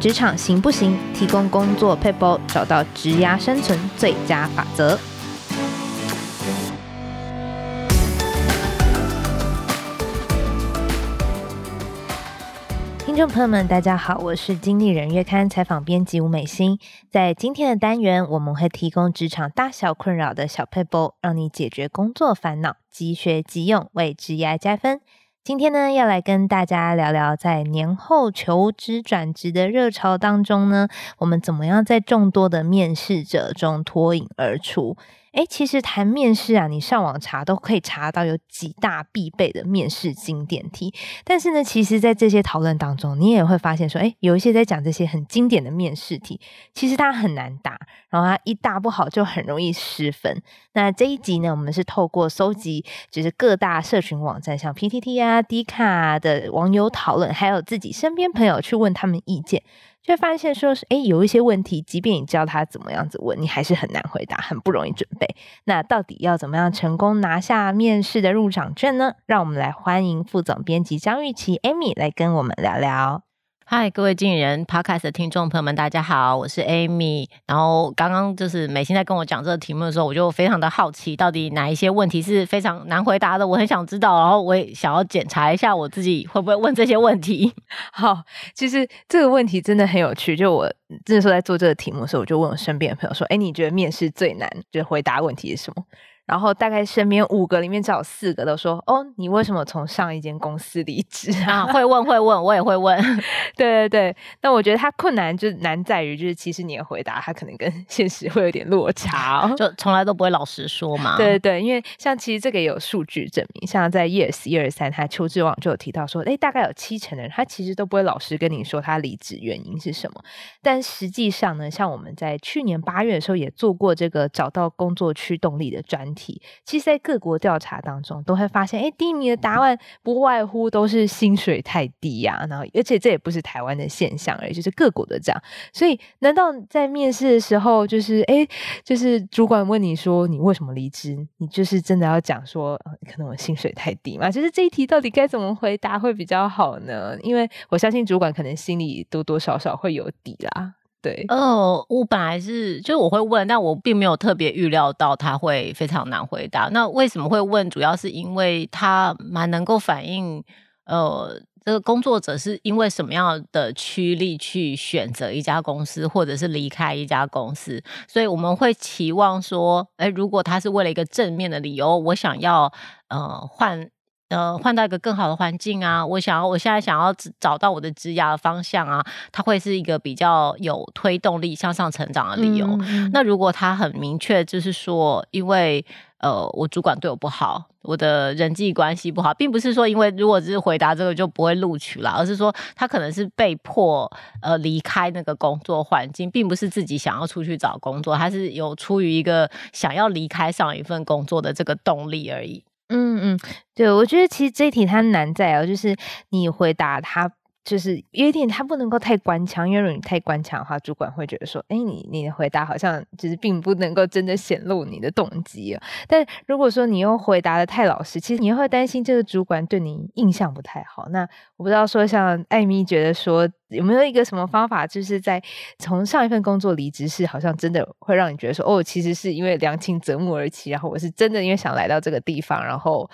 职场行不行？提供工作撇步，找到职涯生存最佳法则。听众朋友们，大家好，我是经理人月刊采访编辑吴美心。在今天的单元，我们会提供职场大小困扰的小撇步，让你解决工作烦恼，即学即用，为职涯加分。今天呢，要来跟大家聊聊，在年后求职转职的热潮当中呢，我们怎么样在众多的面试者中脱颖而出？诶，其实谈面试啊，你上网查都可以查到有几大必备的面试经典题。但是呢，其实，在这些讨论当中，你也会发现说，诶，有一些在讲这些很经典的面试题，其实它很难答，然后它一答不好就很容易失分。那这一集呢，我们是透过搜集，就是各大社群网站，像 PTT 啊、D 卡的网友讨论，还有自己身边朋友去问他们意见。就发现说是，哎，有一些问题，即便你教他怎么样子问，你还是很难回答，很不容易准备。那到底要怎么样成功拿下面试的入场券呢？让我们来欢迎副总编辑张玉琪 Amy 来跟我们聊聊。嗨，各位经理人 Podcast 的听众朋友们，大家好，我是 Amy。然后刚刚就是美心在跟我讲这个题目的时候，我就非常的好奇，到底哪一些问题是非常难回答的，我很想知道。然后我也想要检查一下我自己会不会问这些问题。好，其实这个问题真的很有趣。就我这时候在做这个题目的时候，我就问我身边的朋友说：“哎，你觉得面试最难就是回答问题是什么？”然后大概身边五个里面只有四个都说：“哦，你为什么从上一间公司离职啊？”会问会问，我也会问。对对对，但我觉得他困难就难在于，就是其实你的回答他可能跟 现实会有点落差哦，就从来都不会老实说嘛。对对对，因为像其实这个也有数据证明，像在 Years 一二三，他求职网就有提到说，哎，大概有七成的人他其实都不会老实跟你说他离职原因是什么。但实际上呢，像我们在去年八月的时候也做过这个找到工作驱动力的专题。其实，在各国调查当中，都会发现，哎，第一名的答案不外乎都是薪水太低呀、啊。然后，而且这也不是台湾的现象而已，就是各国的这样。所以，难道在面试的时候，就是哎，就是主管问你说你为什么离职，你就是真的要讲说，可能我薪水太低嘛？就是这一题到底该怎么回答会比较好呢？因为我相信主管可能心里多多少少会有底啦。对，哦，我本来是，就是我会问，但我并没有特别预料到他会非常难回答。那为什么会问？主要是因为他蛮能够反映，呃，这个工作者是因为什么样的驱力去选择一家公司，或者是离开一家公司。所以我们会期望说，哎，如果他是为了一个正面的理由，我想要，呃，换。呃，换到一个更好的环境啊！我想要，我现在想要找到我的职涯的方向啊，它会是一个比较有推动力向上成长的理由。嗯、那如果他很明确，就是说，因为呃，我主管对我不好，我的人际关系不好，并不是说因为如果只是回答这个就不会录取了，而是说他可能是被迫呃离开那个工作环境，并不是自己想要出去找工作，他是有出于一个想要离开上一份工作的这个动力而已。嗯嗯，对，我觉得其实这一题它难在哦，就是你回答它。就是有一点，他不能够太官腔，因为如果你太官腔的话，主管会觉得说，哎，你你的回答好像就是并不能够真的显露你的动机啊。但如果说你又回答的太老实，其实你会担心这个主管对你印象不太好。那我不知道说，像艾米觉得说，有没有一个什么方法，就是在从上一份工作离职是好像真的会让你觉得说，哦，其实是因为良禽择木而栖，然后我是真的因为想来到这个地方，然后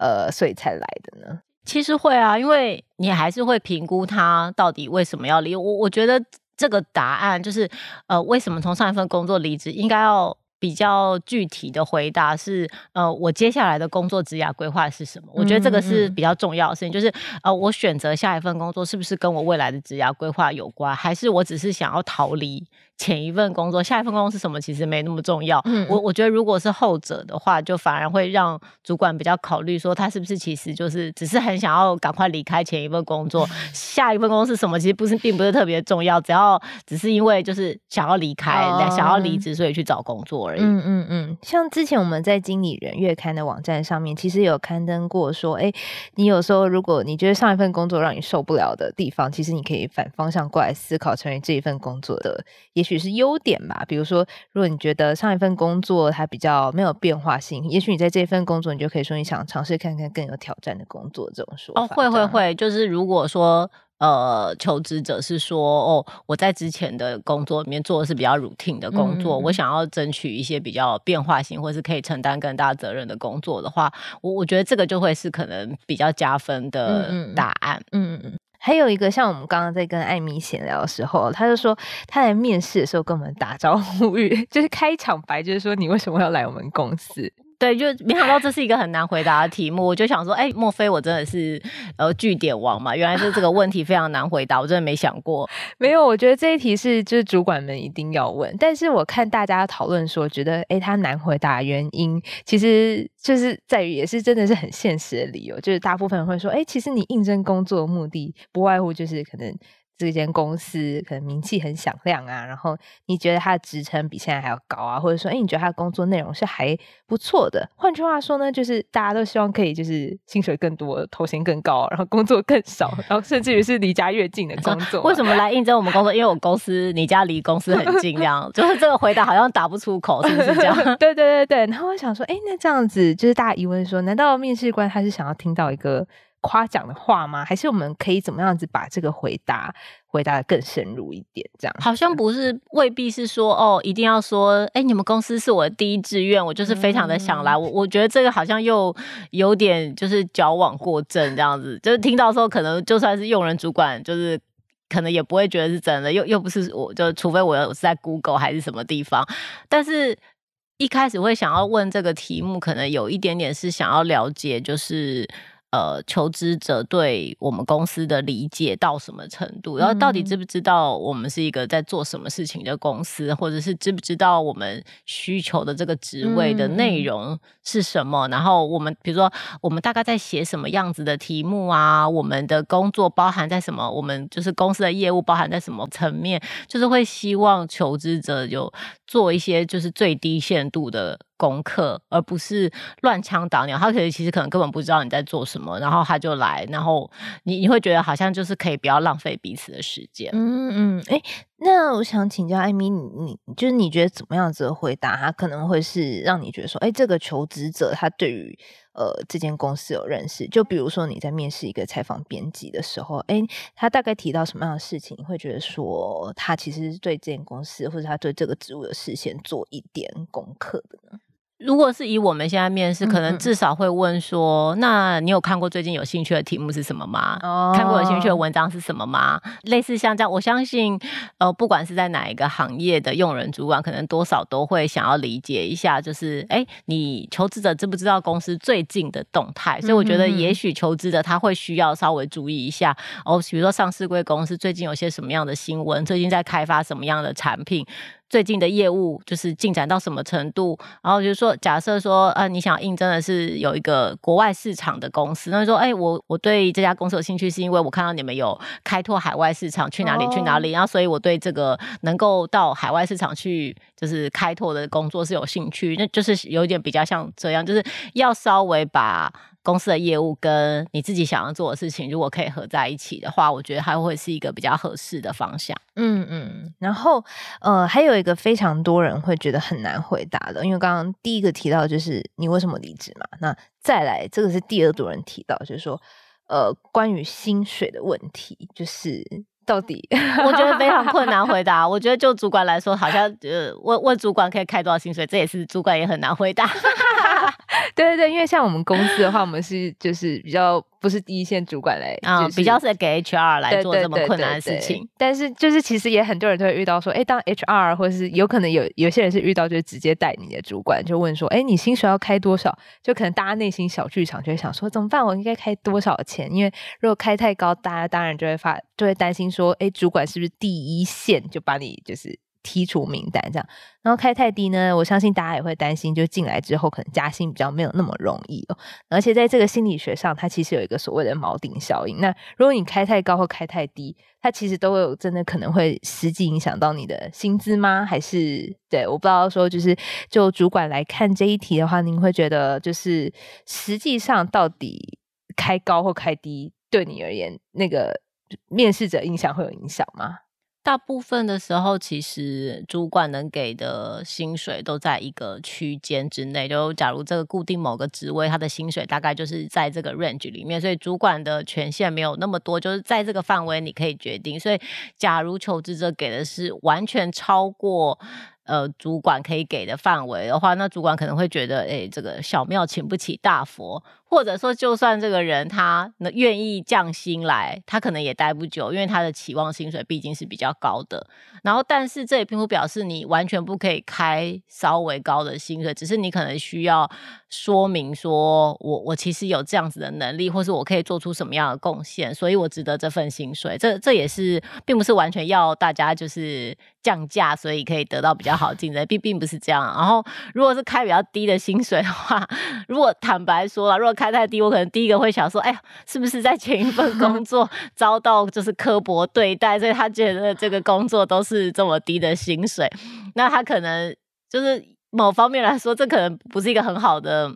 呃，所以才来的呢？其实会啊，因为你还是会评估他到底为什么要离。我我觉得这个答案就是，呃，为什么从上一份工作离职，应该要比较具体的回答是，呃，我接下来的工作职涯规划是什么？我觉得这个是比较重要的事情，就是，呃，我选择下一份工作是不是跟我未来的职涯规划有关，还是我只是想要逃离？前一份工作，下一份工作是什么？其实没那么重要。嗯，我我觉得如果是后者的话，就反而会让主管比较考虑说，他是不是其实就是只是很想要赶快离开前一份工作，下一份工作是什么？其实不是，并不是特别重要。只要只是因为就是想要离开，哦、想要离职，所以去找工作而已。嗯嗯嗯。像之前我们在经理人月刊的网站上面，其实有刊登过说，哎，你有时候如果你觉得上一份工作让你受不了的地方，其实你可以反方向过来思考，成为这一份工作的，也许。只是优点吧，比如说，如果你觉得上一份工作它比较没有变化性，也许你在这份工作，你就可以说你想尝试看看更有挑战的工作，这种说法。哦，会会会，就是如果说。呃，求职者是说，哦，我在之前的工作里面做的是比较 routine 的工作，嗯、我想要争取一些比较变化性，或是可以承担更大责任的工作的话，我我觉得这个就会是可能比较加分的答案。嗯嗯嗯。还有一个，像我们刚刚在跟艾米闲聊的时候，他就说他来面试的时候跟我们打招呼语，就是开场白，就是说你为什么要来我们公司？对，就没想到这是一个很难回答的题目，我就想说，哎，莫非我真的是呃据点王嘛？原来是这个问题非常难回答，我真的没想过。没有，我觉得这一题是就是主管们一定要问，但是我看大家讨论说，觉得哎，他难回答的原因，其实就是在于也是真的是很现实的理由，就是大部分人会说，哎，其实你应征工作的目的不外乎就是可能。这间公司可能名气很响亮啊，然后你觉得他的职称比现在还要高啊，或者说，哎，你觉得他的工作内容是还不错的。换句话说呢，就是大家都希望可以就是薪水更多，头衔更高，然后工作更少，然后甚至于是离家越近的工作。为什么来应征我们工作？因为我公司你家离公司很近，这样 就是这个回答好像打不出口，是不是这样？对对对对。然后我想说，哎，那这样子就是大家疑问说，难道面试官他是想要听到一个？夸奖的话吗？还是我们可以怎么样子把这个回答回答的更深入一点？这样好像不是，未必是说哦，一定要说，哎，你们公司是我的第一志愿，我就是非常的想来。嗯、我我觉得这个好像又有点就是矫枉过正这样子，就是听到说可能就算是用人主管，就是可能也不会觉得是真的，又又不是我就除非我是在 Google 还是什么地方，但是一开始会想要问这个题目，可能有一点点是想要了解，就是。呃，求职者对我们公司的理解到什么程度？然后到底知不知道我们是一个在做什么事情的公司，或者是知不知道我们需求的这个职位的内容是什么？然后我们比如说，我们大概在写什么样子的题目啊？我们的工作包含在什么？我们就是公司的业务包含在什么层面？就是会希望求职者有做一些就是最低限度的。功课，而不是乱枪打鸟。他可能其实可能根本不知道你在做什么，然后他就来，然后你你会觉得好像就是可以不要浪费彼此的时间。嗯嗯，哎、欸，那我想请教艾米，你你就是你觉得怎么样子的回答，他可能会是让你觉得说，哎、这个求职者他对于。呃，这间公司有认识，就比如说你在面试一个采访编辑的时候，哎，他大概提到什么样的事情，你会觉得说他其实对这间公司或者他对这个职务的事先做一点功课的呢？如果是以我们现在面试，可能至少会问说：“嗯嗯，那你有看过最近有兴趣的题目是什么吗？哦、看过有兴趣的文章是什么吗？”类似像这样，我相信，呃，不管是在哪一个行业的用人主管，可能多少都会想要理解一下，就是，哎，你求职者知不知道公司最近的动态？所以我觉得，也许求职者他会需要稍微注意一下，哦，比如说上市贵公司最近有些什么样的新闻，最近在开发什么样的产品。最近的业务就是进展到什么程度？然后就是说，假设说，呃，你想应征的是有一个国外市场的公司，那就说，哎，我我对这家公司有兴趣，是因为我看到你们有开拓海外市场，去哪里去哪里，然后所以我对这个能够到海外市场去，就是开拓的工作是有兴趣，那就是有点比较像这样，就是要稍微把。公司的业务跟你自己想要做的事情，如果可以合在一起的话，我觉得还会是一个比较合适的方向。嗯嗯。然后呃，还有一个非常多人会觉得很难回答的，因为刚刚第一个提到就是你为什么离职嘛？那再来这个是第二多人提到，就是说呃，关于薪水的问题，就是到底 我觉得非常困难回答。我觉得就主管来说，好像呃问问主管可以开多少薪水，这也是主管也很难回答。对对对，因为像我们公司的话，我们是就是比较不是第一线主管来啊，比较是给 HR 来做这么困难的事情。对对对对对，但是就是其实也很多人都会遇到说，哎，当 HR 或者是有可能有有些人是遇到就是直接带你的主管就问说，哎，你薪水要开多少？就可能大家内心小剧场就会想说，怎么办？我应该开多少钱？因为如果开太高，大家当然就会发就会担心说，哎，主管是不是第一线就把你就是。剔除名单这样，然后开太低呢，我相信大家也会担心，就进来之后可能加薪比较没有那么容易哦。而且在这个心理学上，它其实有一个所谓的锚定效应。那如果你开太高或开太低，它其实都有真的可能会实际影响到你的薪资吗？还是对？我不知道说就是就主管来看这一题的话，您会觉得就是实际上到底开高或开低对你而言，那个面试者印象会有影响吗？大部分的时候，其实主管能给的薪水都在一个区间之内。就假如这个固定某个职位，他的薪水大概就是在这个 range 里面，所以主管的权限没有那么多，就是在这个范围你可以决定。所以，假如求职者给的是完全超过。呃，主管可以给的范围的话，那主管可能会觉得，哎，这个小庙请不起大佛，或者说，就算这个人他愿意降薪来，他可能也待不久，因为他的期望薪水毕竟是比较高的。然后，但是这也并不表示你完全不可以开稍微高的薪水，只是你可能需要说明说，我我其实有这样子的能力，或是我可以做出什么样的贡献，所以我值得这份薪水。这这也是并不是完全要大家就是降价，所以可以得到比较好竞争，并并不是这样。然后，如果是开比较低的薪水的话，如果坦白说了，如果开太低，我可能第一个会想说，哎呀，是不是在前一份工 作遭到就是刻薄对待，所以他觉得这个工作都是这么低的薪水，那他可能就是某方面来说，这可能不是一个很好的。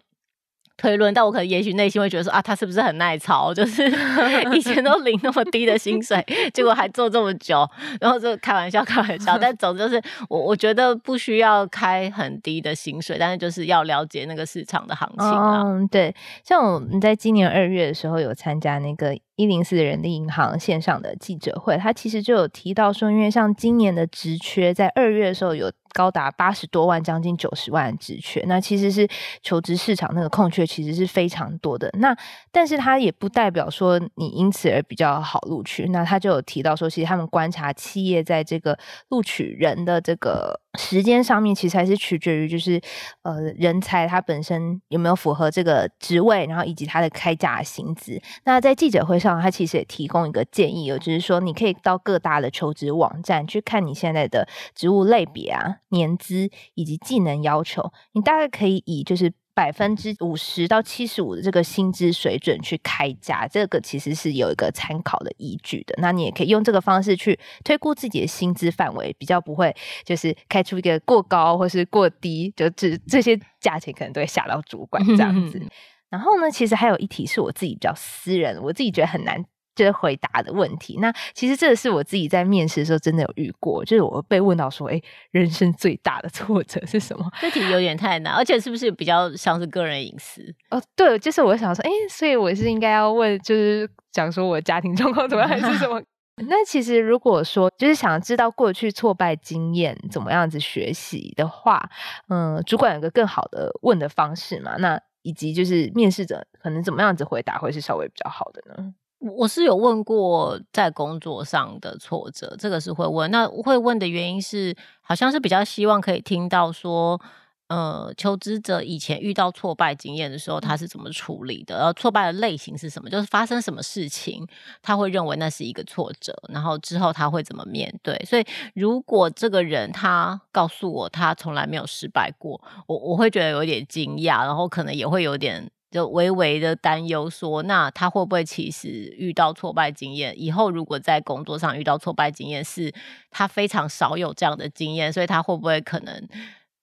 推论，但我可能也许内心会觉得说啊，他是不是很耐操？就是 以前都领那么低的薪水，结果还做这么久，然后就开玩笑开玩笑。但总之就是我我觉得不需要开很低的薪水，但是就是要了解那个市场的行情啊。嗯，对，像我们在今年二月的时候有参加那个。一零四人力银行线上的记者会，他其实就有提到说，因为像今年的职缺，在二月的时候有高达八十多万，将近九十万的职缺，那其实是求职市场那个空缺其实是非常多的。那但是它也不代表说你因此而比较好录取。那他就有提到说，其实他们观察企业在这个录取人的这个时间上面，其实还是取决于就是呃人才他本身有没有符合这个职位，然后以及他的开价薪资。那在记者会上，他其实也提供一个建议，就是说你可以到各大的求职网站去看你现在的职务类别啊、年资以及技能要求，你大概可以以就是百分之五十到七十五的这个薪资水准去开价，这个其实是有一个参考的依据的。那你也可以用这个方式去推估自己的薪资范围，比较不会就是开出一个过高或是过低，就这这些价钱可能都会吓到主管这样子。然后呢，其实还有一题是我自己比较私人，我自己觉得很难就是回答的问题。那其实这个是我自己在面试的时候真的有遇过，就是我被问到说：“哎，人生最大的挫折是什么？”这题有点太难，而且是不是比较像是个人隐私？哦，对，就是我想说，哎，所以我是应该要问，就是讲说我家庭状况怎么样还是什么？那其实如果说就是想知道过去挫败经验怎么样子学习的话，嗯，主管有个更好的问的方式嘛？那以及就是面试者可能怎么样子回答会是稍微比较好的呢？我是有问过在工作上的挫折，这个是会问。那会问的原因是，好像是比较希望可以听到说。呃，求职者以前遇到挫败经验的时候，他是怎么处理的？然后挫败的类型是什么？就是发生什么事情，他会认为那是一个挫折，然后之后他会怎么面对？所以，如果这个人他告诉我他从来没有失败过，我我会觉得有点惊讶，然后可能也会有点就微微的担忧，说那他会不会其实遇到挫败经验？以后如果在工作上遇到挫败经验，是他非常少有这样的经验，所以他会不会可能？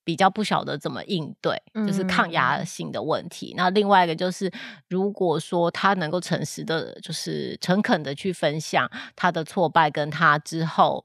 比较不晓得怎么应对，就是抗压性的问题。嗯、那另外一个就是，如果说他能够诚实的，就是诚恳的去分享他的挫败，跟他之后。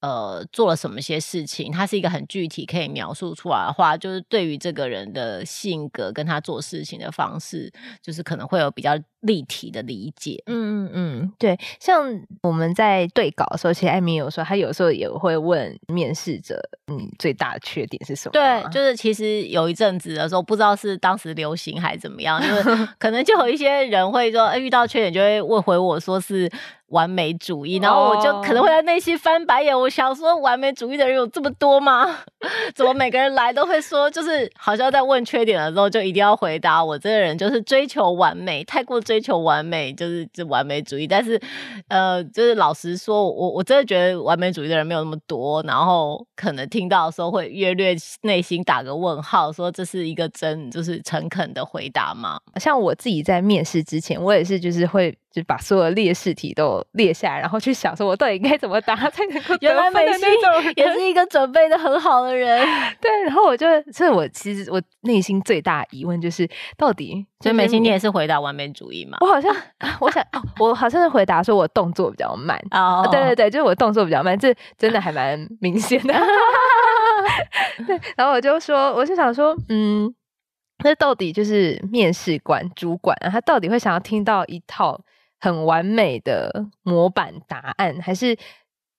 呃，做了什么些事情？他是一个很具体可以描述出来的话，就是对于这个人的性格跟他做事情的方式，就是可能会有比较立体的理解。嗯嗯嗯，对。像我们在对稿的时候，其实艾米有说，他有时候也会问面试者，你最大的缺点是什么？对，就是其实有一阵子的时候，不知道是当时流行还是怎么样，就是 可能就有一些人会说，遇到缺点就会问回我说是。完美主义，然后我就可能会在内心翻白眼。我想说，完美主义的人有这么多吗？怎么每个人来都会说，就是好像在问缺点的时候，就一定要回答我这个人就是追求完美，太过追求完美，就是就完美主义。但是，呃，就是老实说，我我真的觉得完美主义的人没有那么多。然后可能听到的时候会略略内心打个问号，说这是一个真就是诚恳的回答吗？像我自己在面试之前，我也是就是会。就把所有的列试题都列下来，然后去想说我到底应该怎么答 才能够原来美心也是一个准备的很好的人。对，然后我就，所以我其实我内心最大疑问就是，到底，所以美心你也是回答完美主义吗？我好像，我想，我好像是回答说我动作比较慢。哦，对对对，就是我动作比较慢，这真的还蛮明显的。对，然后我就说，我就想说，嗯。那到底就是面试官、主管啊，他到底会想要听到一套很完美的模板答案，还是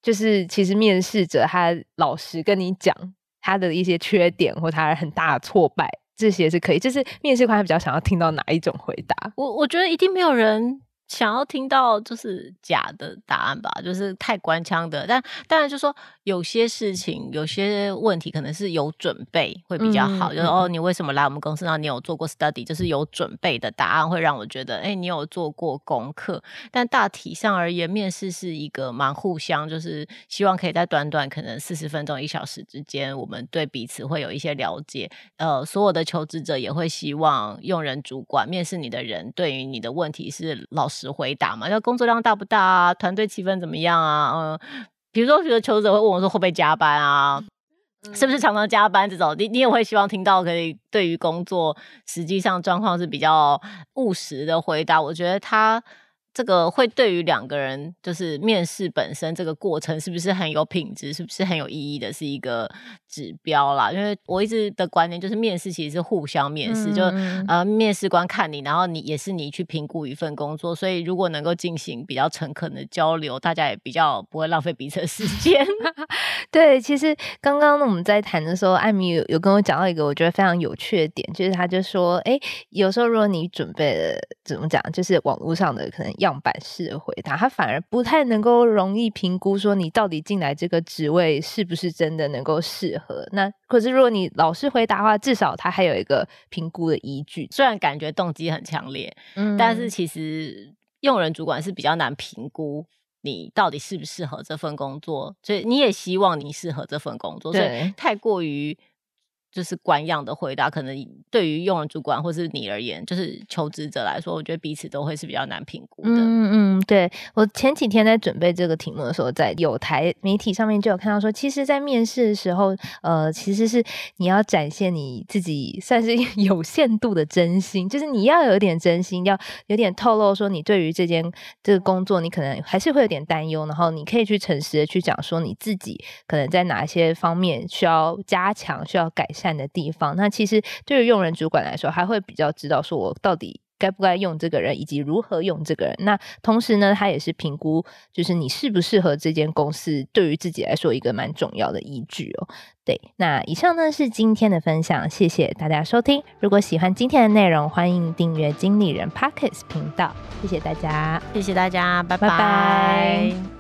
就是其实面试者他老实跟你讲他的一些缺点或他很大的挫败，这些是可以。就是面试官比较想要听到哪一种回答？我我觉得一定没有人。想要听到就是假的答案吧，就是太官腔的。但当然就说有些事情、有些问题可能是有准备会比较好。嗯、就是哦，你为什么来我们公司？然后你有做过 study，就是有准备的答案会让我觉得，哎，你有做过功课。但大体上而言，面试是一个蛮互相，就是希望可以在短短可能四十分钟、一小时之间，我们对彼此会有一些了解。呃，所有的求职者也会希望用人主管面试你的人对于你的问题是老实。实回答嘛，那工作量大不大啊？团队气氛怎么样啊？嗯，比如说，比如求职者会问我说会不会加班啊？嗯、是不是常常加班这种？你你也会希望听到可以对于工作实际上状况是比较务实的回答。我觉得他。这个会对于两个人就是面试本身这个过程是不是很有品质，是不是很有意义的，是一个指标啦。因为我一直的观念就是面试其实是互相面试，嗯、就呃面试官看你，然后你也是你去评估一份工作。所以如果能够进行比较诚恳的交流，大家也比较不会浪费彼此的时间。对，其实刚刚我们在谈的时候，艾米有有跟我讲到一个我觉得非常有趣的点，就是他就说，哎，有时候如果你准备了怎么讲，就是网络上的可能样板式的回答，他反而不太能够容易评估说你到底进来这个职位是不是真的能够适合。那可是如果你老实回答的话，至少他还有一个评估的依据。虽然感觉动机很强烈，嗯，但是其实用人主管是比较难评估你到底适不适合这份工作，所以你也希望你适合这份工作，所以太过于。就是官样的回答，可能对于用人主管或是你而言，就是求职者来说，我觉得彼此都会是比较难评估的。嗯嗯，对，我前几天在准备这个题目的时候，在有台媒体上面就有看到说，其实，在面试的时候，呃，其实是你要展现你自己算是 有限度的真心，就是你要有点真心，要有点透露说你对于这件这个工作，你可能还是会有点担忧，然后你可以去诚实的去讲说你自己可能在哪些方面需要加强，需要改善。善的地方，那其实对于用人主管来说，还会比较知道说我到底该不该用这个人，以及如何用这个人。那同时呢，他也是评估就是你适不适合这间公司，对于自己来说一个蛮重要的依据哦。对，那以上呢是今天的分享，谢谢大家收听。如果喜欢今天的内容，欢迎订阅经理人 Pockets 频道。谢谢大家，谢谢大家，拜拜。拜拜。